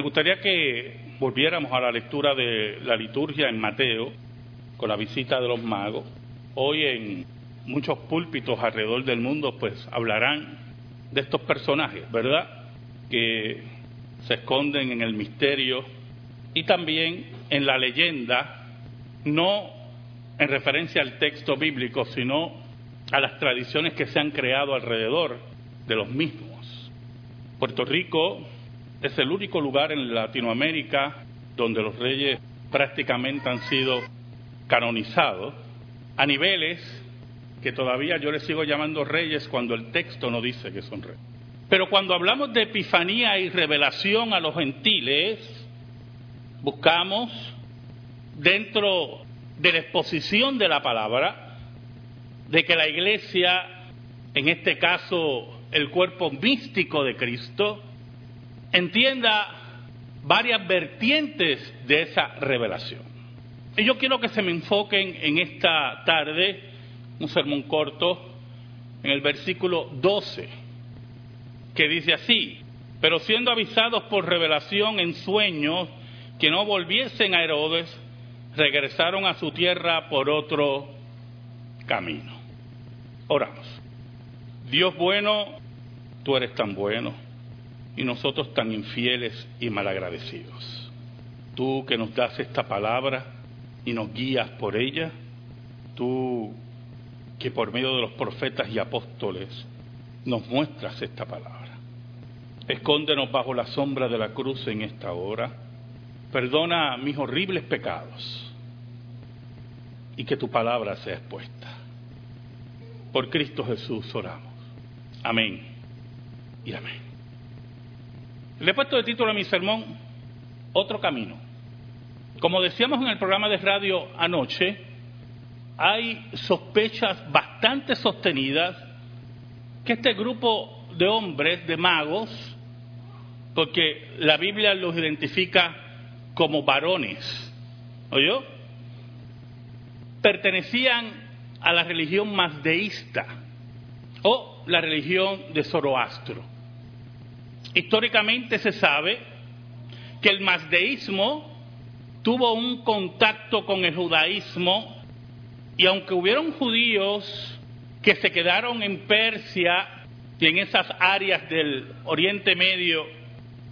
Me gustaría que volviéramos a la lectura de la liturgia en Mateo, con la visita de los magos. Hoy en muchos púlpitos alrededor del mundo pues hablarán de estos personajes, ¿verdad? Que se esconden en el misterio y también en la leyenda, no en referencia al texto bíblico, sino a las tradiciones que se han creado alrededor de los mismos. Puerto Rico es el único lugar en Latinoamérica donde los reyes prácticamente han sido canonizados a niveles que todavía yo les sigo llamando reyes cuando el texto no dice que son reyes. Pero cuando hablamos de epifanía y revelación a los gentiles, buscamos dentro de la exposición de la palabra, de que la iglesia, en este caso el cuerpo místico de Cristo, entienda varias vertientes de esa revelación. Y yo quiero que se me enfoquen en esta tarde, un sermón corto, en el versículo 12, que dice así, pero siendo avisados por revelación en sueños que no volviesen a Herodes, regresaron a su tierra por otro camino. Oramos. Dios bueno, tú eres tan bueno y nosotros tan infieles y malagradecidos. Tú que nos das esta palabra y nos guías por ella, tú que por medio de los profetas y apóstoles nos muestras esta palabra. Escóndenos bajo la sombra de la cruz en esta hora. Perdona mis horribles pecados y que tu palabra sea expuesta. Por Cristo Jesús oramos. Amén y amén. Le he puesto de título a mi sermón Otro Camino. Como decíamos en el programa de radio anoche, hay sospechas bastante sostenidas que este grupo de hombres, de magos, porque la Biblia los identifica como varones, ¿oyó? Pertenecían a la religión mazdeísta o la religión de Zoroastro. Históricamente se sabe que el mazdeísmo tuvo un contacto con el judaísmo y aunque hubieron judíos que se quedaron en Persia y en esas áreas del Oriente Medio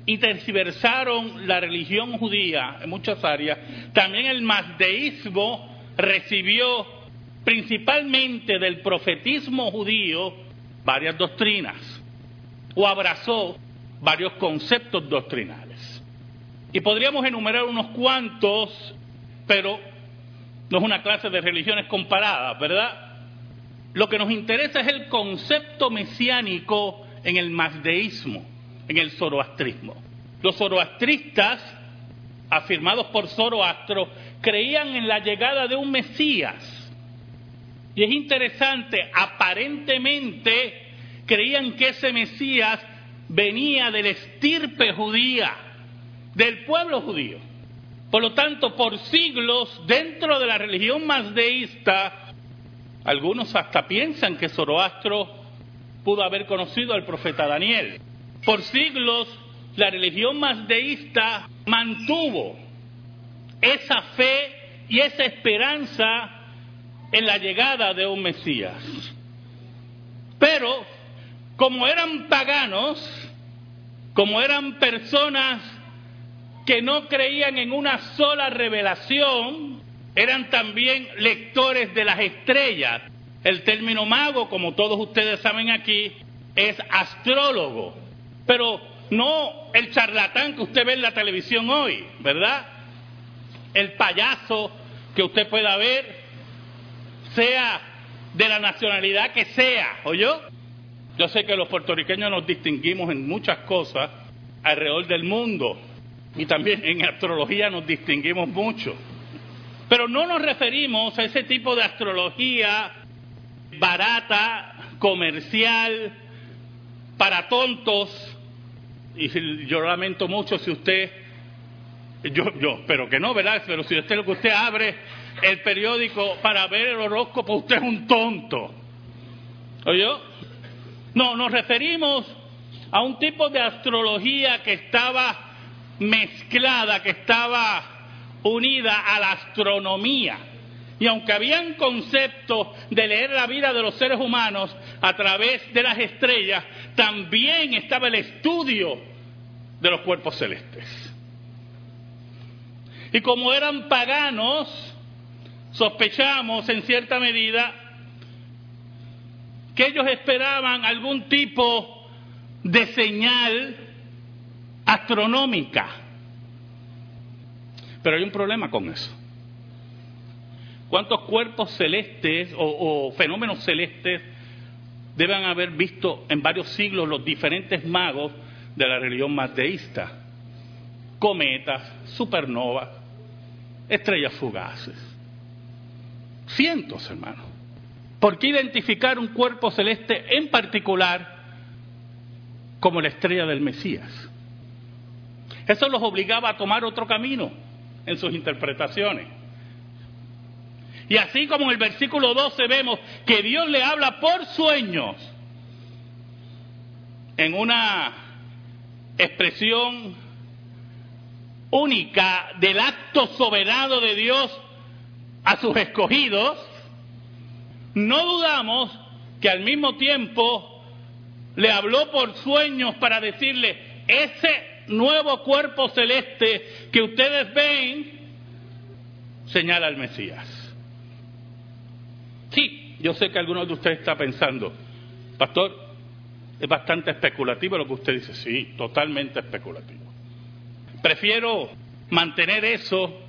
y terciversaron la religión judía en muchas áreas, también el mazdeísmo recibió principalmente del profetismo judío varias doctrinas o abrazó varios conceptos doctrinales. Y podríamos enumerar unos cuantos, pero no es una clase de religiones comparadas, ¿verdad? Lo que nos interesa es el concepto mesiánico en el mazdeísmo, en el zoroastrismo. Los zoroastristas, afirmados por Zoroastro, creían en la llegada de un Mesías. Y es interesante, aparentemente creían que ese Mesías venía del estirpe judía, del pueblo judío. Por lo tanto, por siglos, dentro de la religión mazdeísta, algunos hasta piensan que Zoroastro pudo haber conocido al profeta Daniel. Por siglos, la religión mazdeísta mantuvo esa fe y esa esperanza en la llegada de un Mesías. Pero como eran paganos, como eran personas que no creían en una sola revelación, eran también lectores de las estrellas. El término mago, como todos ustedes saben aquí, es astrólogo, pero no el charlatán que usted ve en la televisión hoy, ¿verdad? El payaso que usted pueda ver, sea de la nacionalidad que sea, ¿oyó? Yo sé que los puertorriqueños nos distinguimos en muchas cosas alrededor del mundo y también en astrología nos distinguimos mucho. Pero no nos referimos a ese tipo de astrología barata, comercial, para tontos. Y yo lamento mucho si usted, yo, yo espero que no, ¿verdad? Pero si usted lo que usted abre el periódico para ver el horóscopo, usted es un tonto. ¿Oyó? No, nos referimos a un tipo de astrología que estaba mezclada que estaba unida a la astronomía. Y aunque habían conceptos de leer la vida de los seres humanos a través de las estrellas, también estaba el estudio de los cuerpos celestes. Y como eran paganos, sospechamos en cierta medida que ellos esperaban algún tipo de señal astronómica. Pero hay un problema con eso. ¿Cuántos cuerpos celestes o, fenómenos celestes deben haber visto en varios siglos los diferentes magos de la religión mateísta? Cometas, supernovas, estrellas fugaces. Cientos, hermanos. ¿Por qué identificar un cuerpo celeste en particular como la estrella del Mesías? Eso los obligaba a tomar otro camino en sus interpretaciones. Y así como en el versículo 12 vemos que Dios le habla por sueños, en una expresión única del acto soberano de Dios a sus escogidos, no dudamos que al mismo tiempo le habló por sueños para decirle, ese nuevo cuerpo celeste que ustedes ven, señala al Mesías. Sí, yo sé que algunos de ustedes está pensando, pastor, es bastante especulativo lo que usted dice. Sí, totalmente especulativo. Prefiero mantener eso,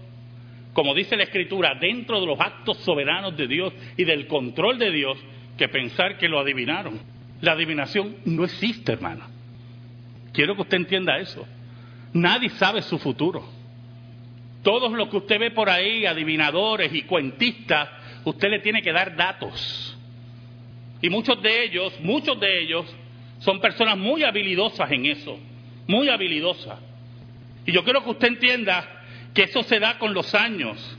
como dice la Escritura, dentro de los actos soberanos de Dios y del control de Dios, que pensar que lo adivinaron. La adivinación no existe, hermano. Quiero que usted entienda eso. Nadie sabe su futuro. Todos los que usted ve por ahí, adivinadores y cuentistas, usted le tiene que dar datos. Y muchos de ellos, muchos de ellos son personas muy habilidosas en eso, muy habilidosas. Y yo quiero que usted entienda que eso se da con los años.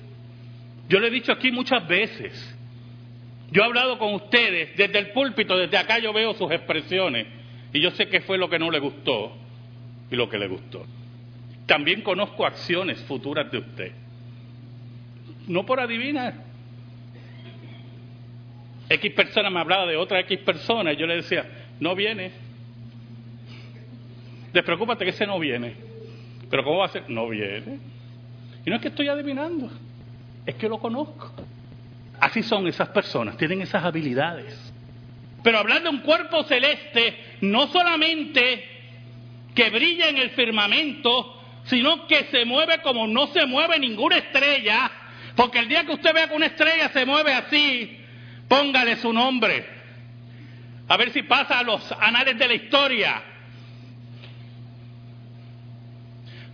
Yo le he dicho aquí muchas veces. Yo he hablado con ustedes desde el púlpito, desde acá yo veo sus expresiones y yo sé qué fue lo que no le gustó y lo que le gustó. También conozco acciones futuras de usted. No por adivinar, X persona me hablaba de otra X persona y yo le decía, no viene. Despreocúpate que ese no viene. Pero ¿cómo va a ser? No viene. No es que estoy adivinando, es que lo conozco. Así son esas personas, tienen esas habilidades. Pero hablando de un cuerpo celeste, no solamente que brilla en el firmamento, sino que se mueve como no se mueve ninguna estrella, porque el día que usted vea que una estrella se mueve así, Póngale su nombre. A ver si pasa a los anales de la historia.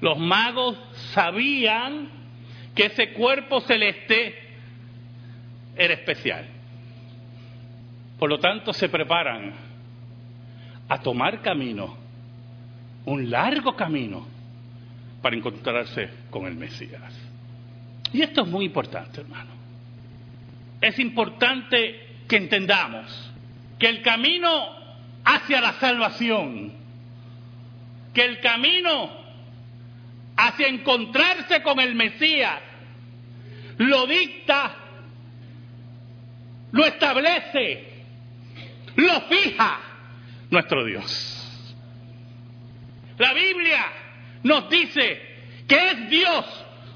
Los magos sabían que ese cuerpo celeste era especial. Por lo tanto, se preparan a tomar camino, un largo camino, para encontrarse con el Mesías. Y esto es muy importante, hermano es importante que entendamos que el camino hacia la salvación, que el camino hacia encontrarse con el Mesías, lo dicta, lo establece, lo fija nuestro Dios. La Biblia nos dice que es Dios,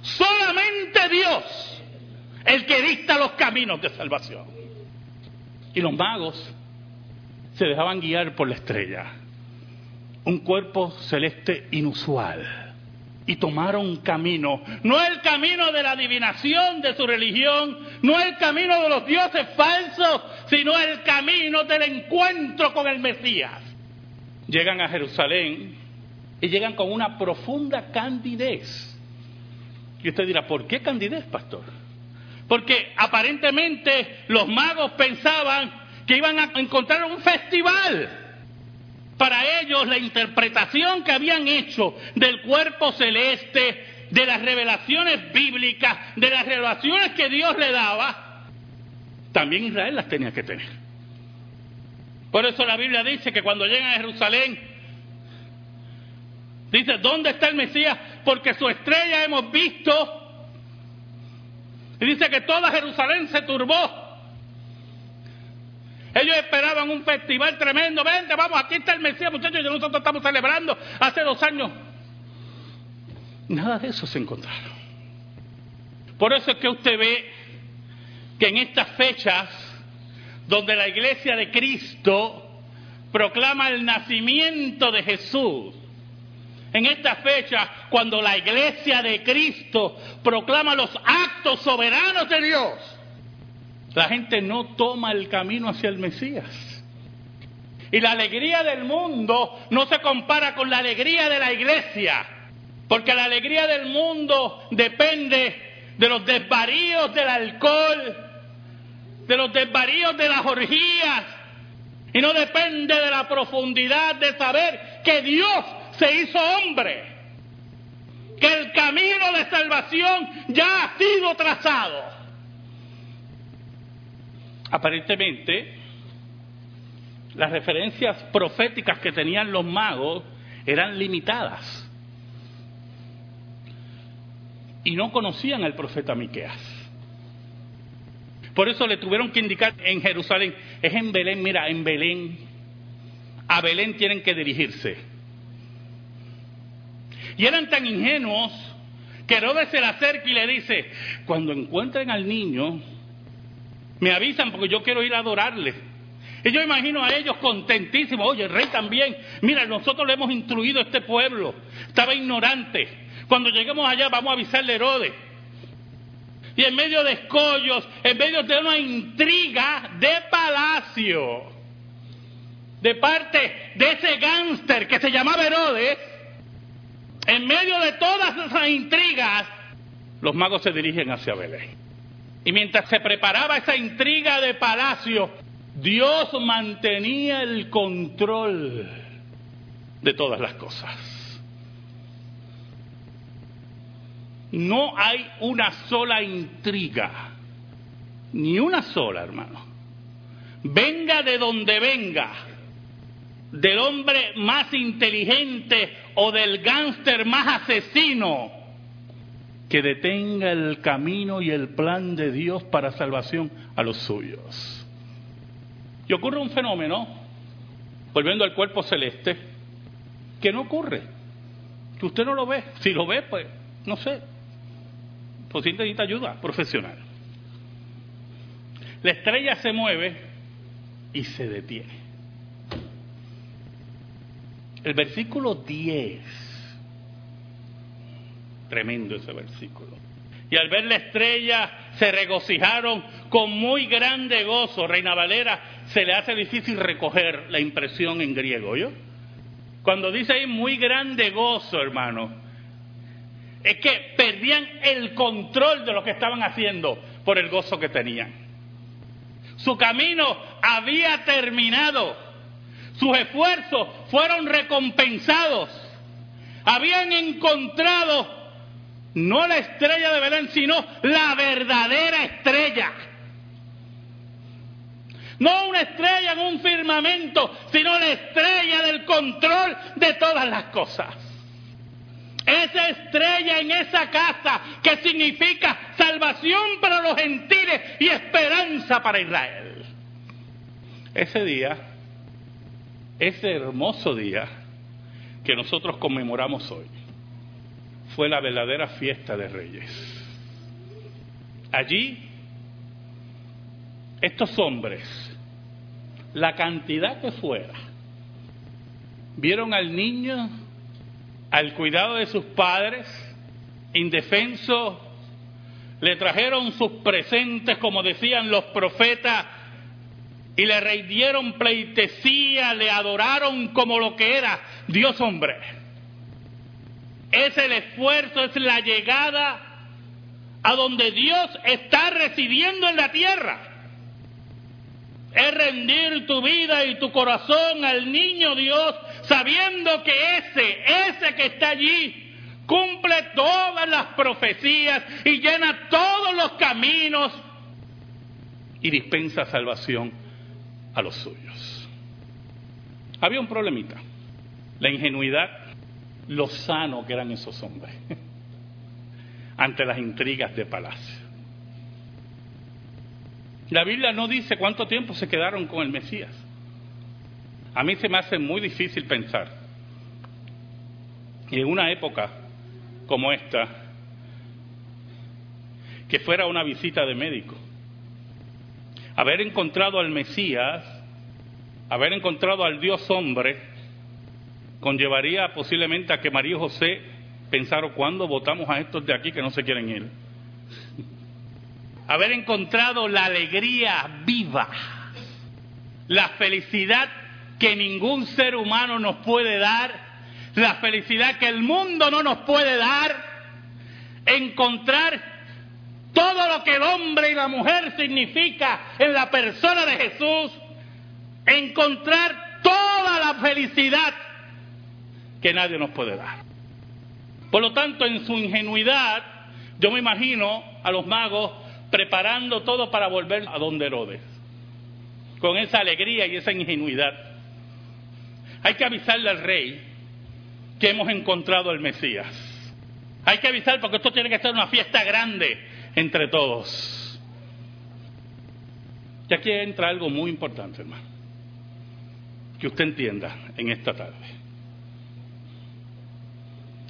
solamente Dios, el que dicta los caminos de salvación. Y los magos se dejaban guiar por la estrella, un cuerpo celeste inusual. Y tomaron camino, no el camino de la adivinación de su religión, no el camino de los dioses falsos, sino el camino del encuentro con el Mesías. Llegan a Jerusalén y llegan con una profunda candidez. Y usted dirá, ¿por qué candidez, pastor? porque aparentemente los magos pensaban que iban a encontrar un festival. Para ellos la interpretación que habían hecho del cuerpo celeste, de las revelaciones bíblicas, de las revelaciones que Dios le daba, también Israel las tenía que tener. Por eso la Biblia dice que cuando llegan a Jerusalén, dice, ¿dónde está el Mesías porque su estrella hemos visto. Y dice que toda Jerusalén se turbó. Ellos esperaban un festival tremendo. Vente, vamos, aquí está el Mesías, muchachos, y nosotros estamos celebrando hace dos años. Nada de eso se encontraron. Por eso es que usted ve que en estas fechas, donde la iglesia de Cristo proclama el nacimiento de Jesús, en esta fecha, cuando la iglesia de Cristo proclama los actos soberanos de Dios, la gente no toma el camino hacia el Mesías. Y la alegría del mundo no se compara con la alegría de la iglesia, porque la alegría del mundo depende de los desvaríos del alcohol, de los desvaríos de las orgías, y no depende de la profundidad de saber que Dios se hizo hombre, que el camino de salvación ya ha sido trazado. Aparentemente, las referencias proféticas que tenían los magos eran limitadas y no conocían al profeta Miqueas. Por eso le tuvieron que indicar en Jerusalén, es en Belén, mira, en Belén, a Belén tienen que dirigirse. Y eran tan ingenuos que Herodes se le acerca y le dice, cuando encuentren al niño, me avisan porque yo quiero ir a adorarle. Y yo imagino a ellos contentísimos, oye, el rey también, mira, nosotros le hemos instruido a este pueblo, estaba ignorante. Cuando lleguemos allá vamos a avisarle a Herodes. Y en medio de escollos, en medio de una intriga de palacio, de parte de ese gánster que se llamaba Herodes, en medio de todas esas intrigas, los magos se dirigen hacia Belén. Y mientras se preparaba esa intriga de palacio, Dios mantenía el control de todas las cosas. No hay una sola intriga, ni una sola, hermano. Venga de donde venga, del hombre más inteligente o del gánster más asesino que detenga el camino y el plan de Dios para salvación a los suyos. Y ocurre un fenómeno, volviendo al cuerpo celeste, que no ocurre, que usted no lo ve. Si lo ve, pues, no sé, pues necesita ayuda profesional. La estrella se mueve y se detiene. El versículo 10, tremendo ese versículo. Y al ver la estrella se regocijaron con muy grande gozo. Reina Valera, se le hace difícil recoger la impresión en griego, ¿yo? Cuando dice ahí muy grande gozo, hermano, es que perdían el control de lo que estaban haciendo por el gozo que tenían. Su camino había terminado sus esfuerzos fueron recompensados. Habían encontrado no la estrella de Belén, sino la verdadera estrella. No una estrella en un firmamento, sino la estrella del control de todas las cosas. Esa estrella en esa casa que significa salvación para los gentiles y esperanza para Israel. Ese día ese hermoso día que nosotros conmemoramos hoy fue la verdadera fiesta de reyes. Allí, estos hombres, la cantidad que fuera, vieron al niño al cuidado de sus padres, indefenso, le trajeron sus presentes, como decían los profetas, y le rindieron pleitesía, le adoraron como lo que era Dios hombre. Es el esfuerzo, es la llegada a donde Dios está residiendo en la tierra. Es rendir tu vida y tu corazón al niño Dios, sabiendo que ese, ese que está allí, cumple todas las profecías y llena todos los caminos y dispensa salvación a los suyos. Había un problemita, la ingenuidad lo sano que eran esos hombres ante las intrigas de palacio. La Biblia no dice cuánto tiempo se quedaron con el Mesías. A mí se me hace muy difícil pensar. En una época como esta, que fuera una visita de médico. Haber encontrado al Mesías, haber encontrado al Dios hombre, conllevaría posiblemente a que María José pensara, ¿cuándo votamos a estos de aquí que no se quieren ir? haber encontrado la alegría viva, la felicidad que ningún ser humano nos puede dar, la felicidad que el mundo no nos puede dar, encontrar todo lo que el hombre y la mujer significa en la persona de Jesús, encontrar toda la felicidad que nadie nos puede dar. Por lo tanto, en su ingenuidad, yo me imagino a los magos preparando todo para volver a donde Herodes, con esa alegría y esa ingenuidad. Hay que avisarle al rey que hemos encontrado al Mesías. Hay que avisar porque esto tiene que ser una fiesta grande entre todos. Y aquí entra algo muy importante, hermano, que usted entienda en esta tarde.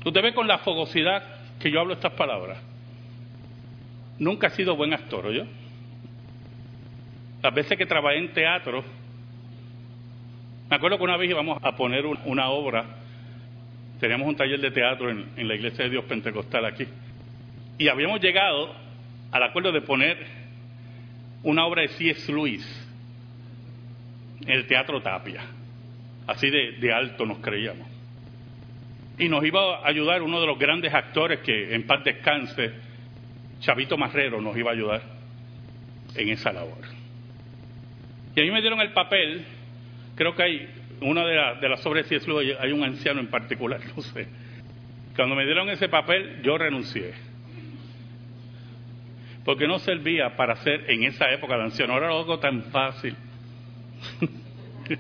Usted ve con la fogosidad que yo hablo estas palabras nunca he sido buen actor, yo. Las veces que trabajé en teatro, me acuerdo que una vez íbamos a poner una obra, teníamos un taller de teatro en, la Iglesia de Dios Pentecostal aquí, y habíamos llegado al acuerdo de poner una obra de C.S. Lewis en el Teatro Tapia, así de alto nos creíamos. Y nos iba a ayudar uno de los grandes actores que en paz descanse, Chavito Marrero nos iba a ayudar en esa labor. Y a mí me dieron el papel, creo que hay una de, las obras de hay un anciano en particular, no sé. Cuando me dieron ese papel, yo renuncié. Porque no servía para ser en esa época de anciano. Ahora algo tan fácil.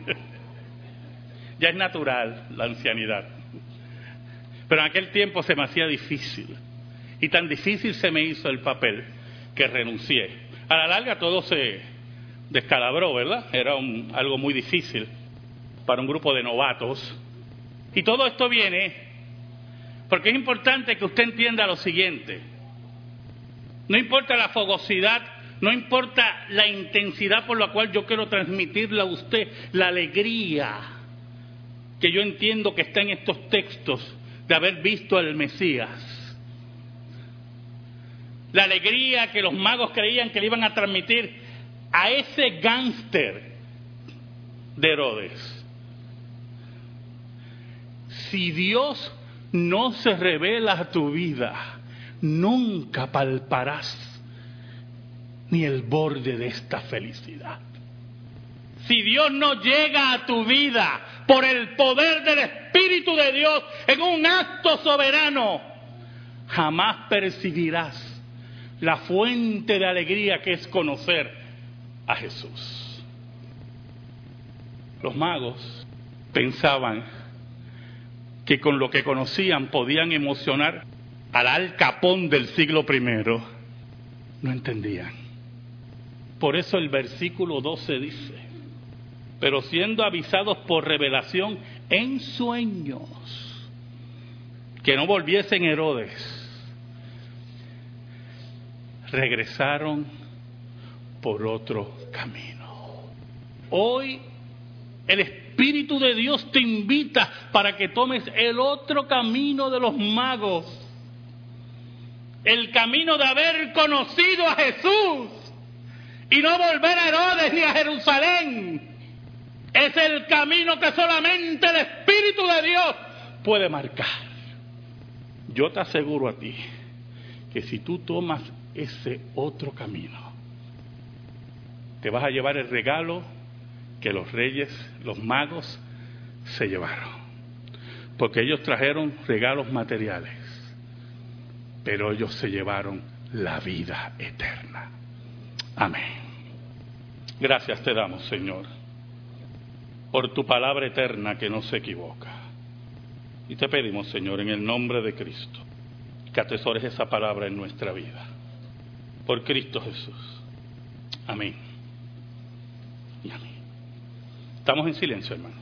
ya es natural la ancianidad. Pero en aquel tiempo se me hacía difícil. Y tan difícil se me hizo el papel que renuncié. A la larga todo se descalabró, ¿verdad? Era algo muy difícil para un grupo de novatos. Y todo esto viene porque es importante que usted entienda lo siguiente. No importa la fogosidad, no importa la intensidad por la cual yo quiero transmitirle a usted la alegría que yo entiendo que está en estos textos de haber visto al Mesías la alegría que los magos creían que le iban a transmitir a ese gánster de Herodes. Si Dios no se revela a tu vida, nunca palparás ni el borde de esta felicidad. Si Dios no llega a tu vida por el poder del Espíritu de Dios en un acto soberano, jamás percibirás la fuente de alegría que es conocer a Jesús. Los magos pensaban que con lo que conocían podían emocionar al Al Capón del siglo I. No entendían. Por eso el versículo 12 dice, pero siendo avisados por revelación en sueños, que no volviesen Herodes, regresaron por otro camino. Hoy el Espíritu de Dios te invita para que tomes el otro camino de los magos, el camino de haber conocido a Jesús y no volver a Herodes ni a Jerusalén. Es el camino que solamente el Espíritu de Dios puede marcar. Yo te aseguro a ti que si tú tomas ese otro camino. Te vas a llevar el regalo que los reyes, los magos, se llevaron. Porque ellos trajeron regalos materiales, pero ellos se llevaron la vida eterna. Amén. Gracias te damos, Señor, por tu palabra eterna que no se equivoca. Y te pedimos, Señor, en el nombre de Cristo, que atesores esa palabra en nuestra vida. Por Cristo Jesús. Amén. Y amén. Estamos en silencio, hermano.